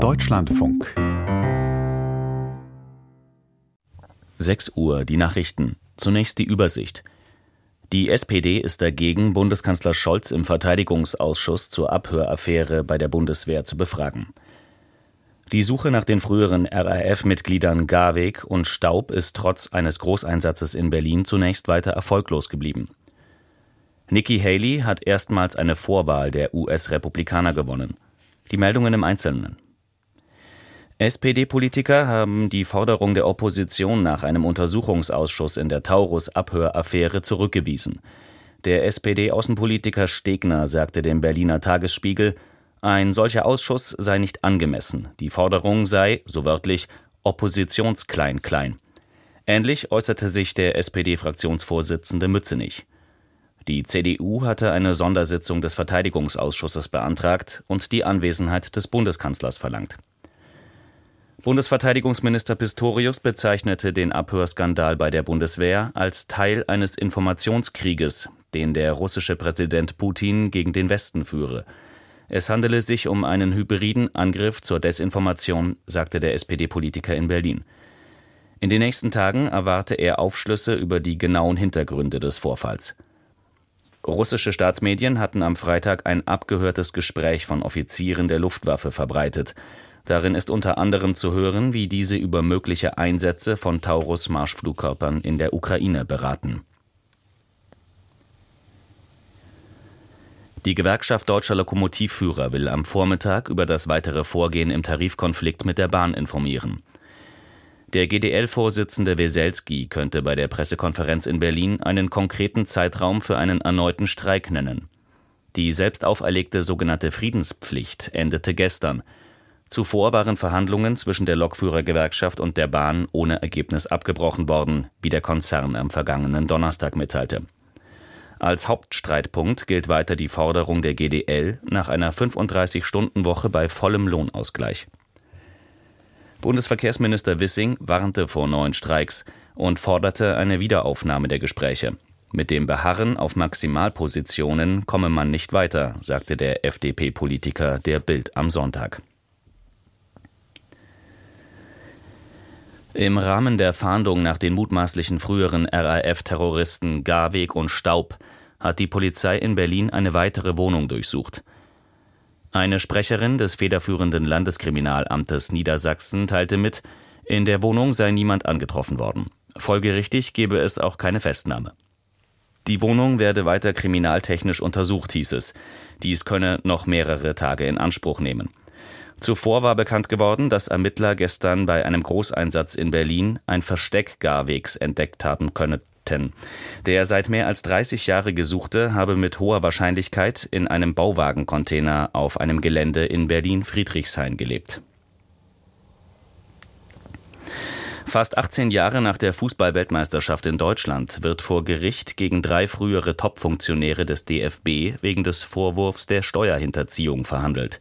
Deutschlandfunk 6 Uhr, die Nachrichten. Zunächst die Übersicht. Die SPD ist dagegen, Bundeskanzler Scholz im Verteidigungsausschuss zur Abhöraffäre bei der Bundeswehr zu befragen. Die Suche nach den früheren RAF-Mitgliedern Garweg und Staub ist trotz eines Großeinsatzes in Berlin zunächst weiter erfolglos geblieben. Nikki Haley hat erstmals eine Vorwahl der US-Republikaner gewonnen. Die Meldungen im Einzelnen. SPD-Politiker haben die Forderung der Opposition nach einem Untersuchungsausschuss in der Taurus-Abhöraffäre zurückgewiesen. Der SPD-Außenpolitiker Stegner sagte dem Berliner Tagesspiegel, ein solcher Ausschuss sei nicht angemessen. Die Forderung sei, so wörtlich, Oppositionsklein-Klein. Ähnlich äußerte sich der SPD-Fraktionsvorsitzende Mützenich. Die CDU hatte eine Sondersitzung des Verteidigungsausschusses beantragt und die Anwesenheit des Bundeskanzlers verlangt. Bundesverteidigungsminister Pistorius bezeichnete den Abhörskandal bei der Bundeswehr als Teil eines Informationskrieges, den der russische Präsident Putin gegen den Westen führe. Es handele sich um einen hybriden Angriff zur Desinformation, sagte der SPD-Politiker in Berlin. In den nächsten Tagen erwarte er Aufschlüsse über die genauen Hintergründe des Vorfalls. Russische Staatsmedien hatten am Freitag ein abgehörtes Gespräch von Offizieren der Luftwaffe verbreitet. Darin ist unter anderem zu hören, wie diese über mögliche Einsätze von Taurus-Marschflugkörpern in der Ukraine beraten. Die Gewerkschaft Deutscher Lokomotivführer will am Vormittag über das weitere Vorgehen im Tarifkonflikt mit der Bahn informieren. Der GDL-Vorsitzende Weselski könnte bei der Pressekonferenz in Berlin einen konkreten Zeitraum für einen erneuten Streik nennen. Die selbst auferlegte sogenannte Friedenspflicht endete gestern. Zuvor waren Verhandlungen zwischen der Lokführergewerkschaft und der Bahn ohne Ergebnis abgebrochen worden, wie der Konzern am vergangenen Donnerstag mitteilte. Als Hauptstreitpunkt gilt weiter die Forderung der GDL nach einer 35-Stunden-Woche bei vollem Lohnausgleich. Bundesverkehrsminister Wissing warnte vor neuen Streiks und forderte eine Wiederaufnahme der Gespräche. Mit dem Beharren auf Maximalpositionen komme man nicht weiter, sagte der FDP-Politiker der Bild am Sonntag. Im Rahmen der Fahndung nach den mutmaßlichen früheren RAF-Terroristen Garweg und Staub hat die Polizei in Berlin eine weitere Wohnung durchsucht. Eine Sprecherin des federführenden Landeskriminalamtes Niedersachsen teilte mit, in der Wohnung sei niemand angetroffen worden. Folgerichtig gebe es auch keine Festnahme. Die Wohnung werde weiter kriminaltechnisch untersucht, hieß es. Dies könne noch mehrere Tage in Anspruch nehmen. Zuvor war bekannt geworden, dass Ermittler gestern bei einem Großeinsatz in Berlin ein Versteck Garwegs entdeckt haben könnten. Der seit mehr als 30 Jahre Gesuchte habe mit hoher Wahrscheinlichkeit in einem Bauwagencontainer auf einem Gelände in Berlin-Friedrichshain gelebt. Fast 18 Jahre nach der Fußballweltmeisterschaft in Deutschland wird vor Gericht gegen drei frühere Topfunktionäre des DFB wegen des Vorwurfs der Steuerhinterziehung verhandelt.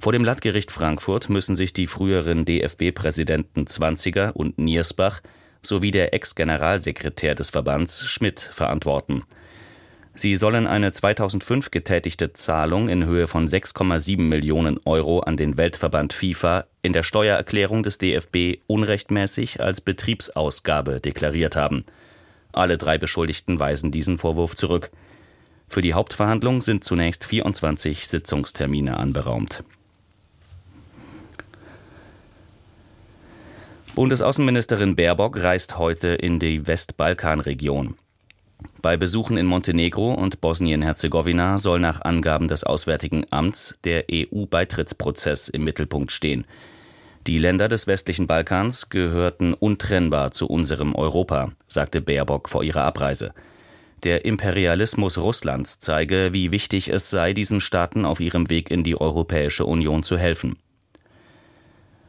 Vor dem Landgericht Frankfurt müssen sich die früheren DFB-Präsidenten Zwanziger und Niersbach sowie der Ex-Generalsekretär des Verbands Schmidt verantworten. Sie sollen eine 2005 getätigte Zahlung in Höhe von 6,7 Millionen Euro an den Weltverband FIFA in der Steuererklärung des DFB unrechtmäßig als Betriebsausgabe deklariert haben. Alle drei Beschuldigten weisen diesen Vorwurf zurück. Für die Hauptverhandlung sind zunächst 24 Sitzungstermine anberaumt. Bundesaußenministerin Baerbock reist heute in die Westbalkanregion. Bei Besuchen in Montenegro und Bosnien-Herzegowina soll nach Angaben des Auswärtigen Amts der EU-Beitrittsprozess im Mittelpunkt stehen. Die Länder des westlichen Balkans gehörten untrennbar zu unserem Europa, sagte Baerbock vor ihrer Abreise. Der Imperialismus Russlands zeige, wie wichtig es sei, diesen Staaten auf ihrem Weg in die Europäische Union zu helfen.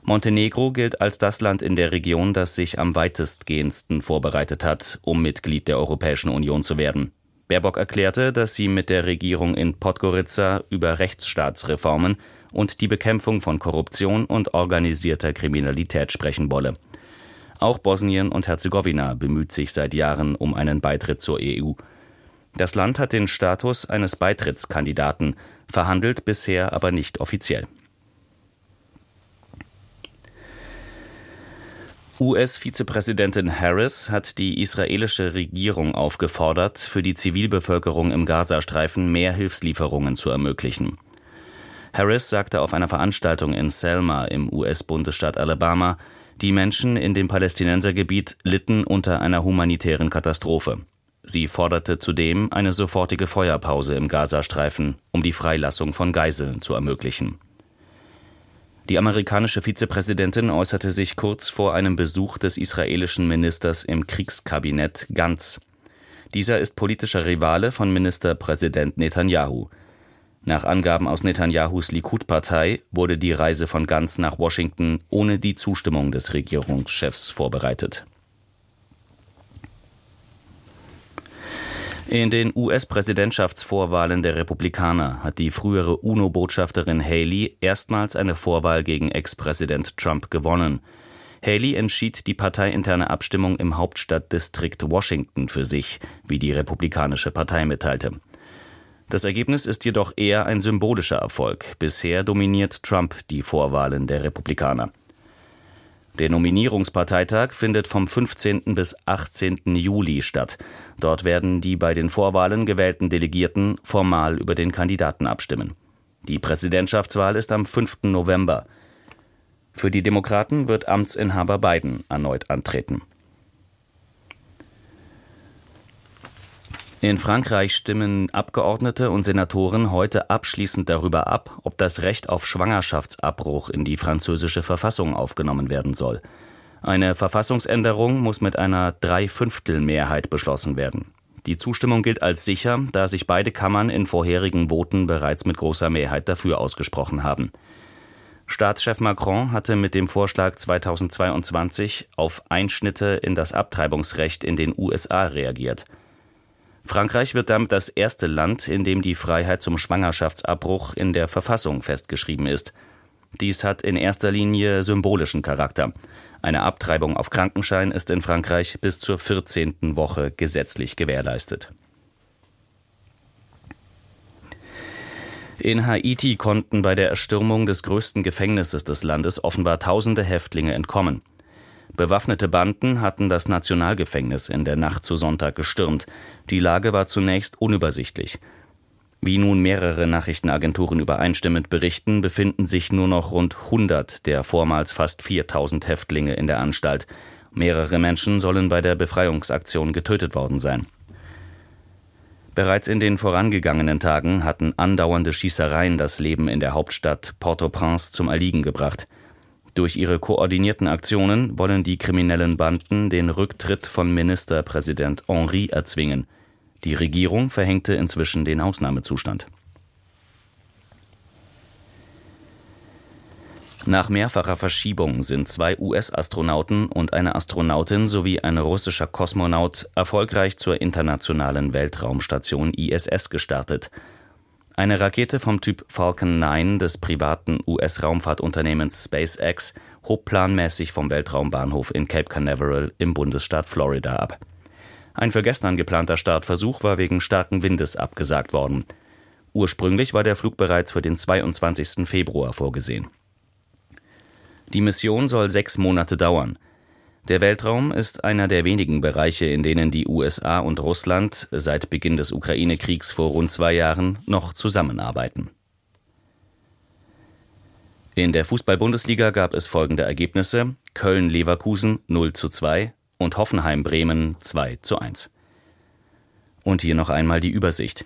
Montenegro gilt als das Land in der Region, das sich am weitestgehendsten vorbereitet hat, um Mitglied der Europäischen Union zu werden. Baerbock erklärte, dass sie mit der Regierung in Podgorica über Rechtsstaatsreformen und die Bekämpfung von Korruption und organisierter Kriminalität sprechen wolle. Auch Bosnien und Herzegowina bemüht sich seit Jahren um einen Beitritt zur EU. Das Land hat den Status eines Beitrittskandidaten, verhandelt bisher aber nicht offiziell. US-Vizepräsidentin Harris hat die israelische Regierung aufgefordert, für die Zivilbevölkerung im Gazastreifen mehr Hilfslieferungen zu ermöglichen. Harris sagte auf einer Veranstaltung in Selma im US-Bundesstaat Alabama, die Menschen in dem Palästinensergebiet litten unter einer humanitären Katastrophe. Sie forderte zudem eine sofortige Feuerpause im Gazastreifen, um die Freilassung von Geiseln zu ermöglichen. Die amerikanische Vizepräsidentin äußerte sich kurz vor einem Besuch des israelischen Ministers im Kriegskabinett Gantz. Dieser ist politischer Rivale von Ministerpräsident Netanyahu. Nach Angaben aus Netanyahus Likud-Partei wurde die Reise von Gantz nach Washington ohne die Zustimmung des Regierungschefs vorbereitet In den US-Präsidentschaftsvorwahlen der Republikaner hat die frühere UNO-Botschafterin Haley erstmals eine Vorwahl gegen Ex-Präsident Trump gewonnen. Haley entschied die parteiinterne Abstimmung im Hauptstadtdistrikt Washington für sich, wie die Republikanische Partei mitteilte. Das Ergebnis ist jedoch eher ein symbolischer Erfolg. Bisher dominiert Trump die Vorwahlen der Republikaner. Der Nominierungsparteitag findet vom 15. bis 18. Juli statt. Dort werden die bei den Vorwahlen gewählten Delegierten formal über den Kandidaten abstimmen. Die Präsidentschaftswahl ist am 5. November. Für die Demokraten wird Amtsinhaber Biden erneut antreten. In Frankreich stimmen Abgeordnete und Senatoren heute abschließend darüber ab, ob das Recht auf Schwangerschaftsabbruch in die französische Verfassung aufgenommen werden soll. Eine Verfassungsänderung muss mit einer Dreiviertelmehrheit beschlossen werden. Die Zustimmung gilt als sicher, da sich beide Kammern in vorherigen Voten bereits mit großer Mehrheit dafür ausgesprochen haben. Staatschef Macron hatte mit dem Vorschlag 2022 auf Einschnitte in das Abtreibungsrecht in den USA reagiert. Frankreich wird damit das erste Land, in dem die Freiheit zum Schwangerschaftsabbruch in der Verfassung festgeschrieben ist. Dies hat in erster Linie symbolischen Charakter. Eine Abtreibung auf Krankenschein ist in Frankreich bis zur 14. Woche gesetzlich gewährleistet. In Haiti konnten bei der Erstürmung des größten Gefängnisses des Landes offenbar tausende Häftlinge entkommen. Bewaffnete Banden hatten das Nationalgefängnis in der Nacht zu Sonntag gestürmt. Die Lage war zunächst unübersichtlich. Wie nun mehrere Nachrichtenagenturen übereinstimmend berichten, befinden sich nur noch rund 100 der vormals fast 4000 Häftlinge in der Anstalt. Mehrere Menschen sollen bei der Befreiungsaktion getötet worden sein. Bereits in den vorangegangenen Tagen hatten andauernde Schießereien das Leben in der Hauptstadt Port-au-Prince zum Erliegen gebracht. Durch ihre koordinierten Aktionen wollen die kriminellen Banden den Rücktritt von Ministerpräsident Henri erzwingen. Die Regierung verhängte inzwischen den Ausnahmezustand. Nach mehrfacher Verschiebung sind zwei US-Astronauten und eine Astronautin sowie ein russischer Kosmonaut erfolgreich zur internationalen Weltraumstation ISS gestartet. Eine Rakete vom Typ Falcon 9 des privaten US-Raumfahrtunternehmens SpaceX hob planmäßig vom Weltraumbahnhof in Cape Canaveral im Bundesstaat Florida ab. Ein für gestern geplanter Startversuch war wegen starken Windes abgesagt worden. Ursprünglich war der Flug bereits für den 22. Februar vorgesehen. Die Mission soll sechs Monate dauern. Der Weltraum ist einer der wenigen Bereiche, in denen die USA und Russland seit Beginn des Ukraine-Kriegs vor rund zwei Jahren noch zusammenarbeiten. In der Fußball-Bundesliga gab es folgende Ergebnisse: Köln-Leverkusen 0 zu 2 und Hoffenheim-Bremen 2 zu 1. Und hier noch einmal die Übersicht.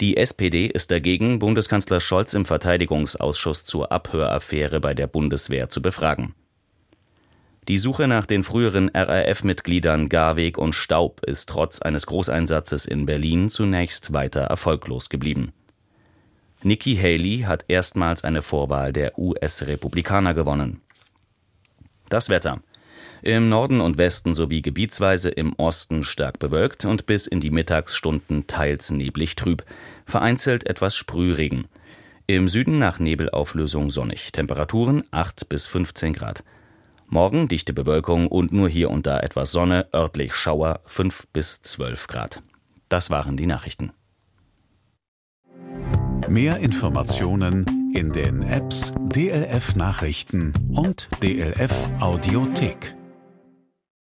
Die SPD ist dagegen, Bundeskanzler Scholz im Verteidigungsausschuss zur Abhöraffäre bei der Bundeswehr zu befragen. Die Suche nach den früheren RAF-Mitgliedern Garweg und Staub ist trotz eines Großeinsatzes in Berlin zunächst weiter erfolglos geblieben. Nikki Haley hat erstmals eine Vorwahl der US-Republikaner gewonnen. Das Wetter. Im Norden und Westen sowie gebietsweise im Osten stark bewölkt und bis in die Mittagsstunden teils neblig trüb, vereinzelt etwas Sprühregen. Im Süden nach Nebelauflösung sonnig, Temperaturen 8 bis 15 Grad. Morgen dichte Bewölkung und nur hier und da etwas Sonne, örtlich Schauer 5 bis 12 Grad. Das waren die Nachrichten. Mehr Informationen in den Apps DLF Nachrichten und DLF Audiothek.